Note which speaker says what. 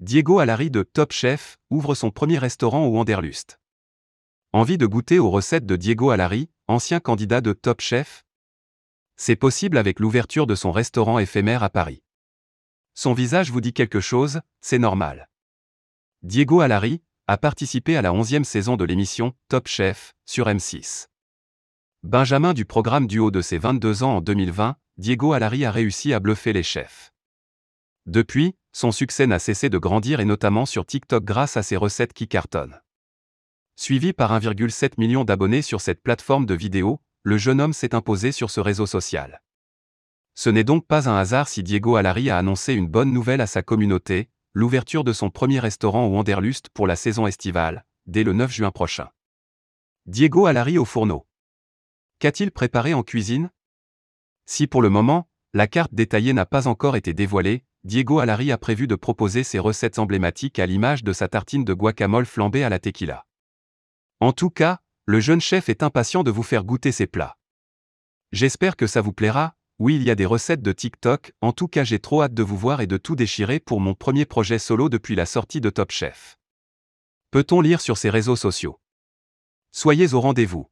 Speaker 1: Diego Alari de Top Chef ouvre son premier restaurant au Wanderlust. Envie de goûter aux recettes de Diego Alari, ancien candidat de Top Chef? C'est possible avec l'ouverture de son restaurant éphémère à Paris. Son visage vous dit quelque chose, c'est normal. Diego Alari a participé à la 11e saison de l'émission Top Chef sur M6. Benjamin du programme du haut de ses 22 ans en 2020, Diego Alari a réussi à bluffer les chefs. Depuis, son succès n'a cessé de grandir et notamment sur TikTok grâce à ses recettes qui cartonnent. Suivi par 1,7 million d'abonnés sur cette plateforme de vidéo, le jeune homme s'est imposé sur ce réseau social. Ce n'est donc pas un hasard si Diego Alari a annoncé une bonne nouvelle à sa communauté, l'ouverture de son premier restaurant au Wanderlust pour la saison estivale, dès le 9 juin prochain. Diego Alari au fourneau. Qu'a-t-il préparé en cuisine? Si pour le moment, la carte détaillée n'a pas encore été dévoilée, Diego Alari a prévu de proposer ses recettes emblématiques à l'image de sa tartine de guacamole flambée à la tequila. En tout cas, le jeune chef est impatient de vous faire goûter ses plats. J'espère que ça vous plaira, oui il y a des recettes de TikTok, en tout cas j'ai trop hâte de vous voir et de tout déchirer pour mon premier projet solo depuis la sortie de Top Chef. Peut-on lire sur ses réseaux sociaux? Soyez au rendez-vous.